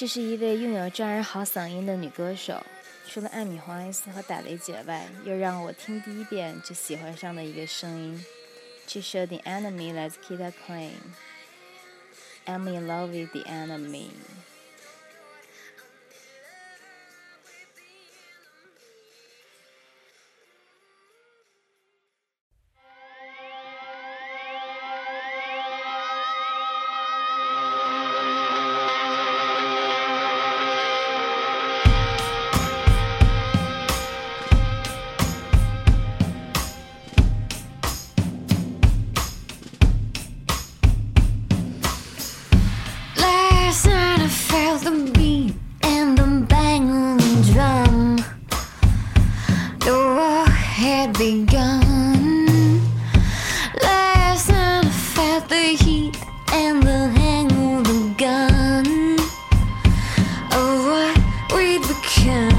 这是一位拥有抓人好嗓音的女歌手，除了艾米·黄埃斯和打雷姐外，又让我听第一遍就喜欢上的一个声音。这首《The Enemy》来自 Kita Klein，I'm in love with the enemy。can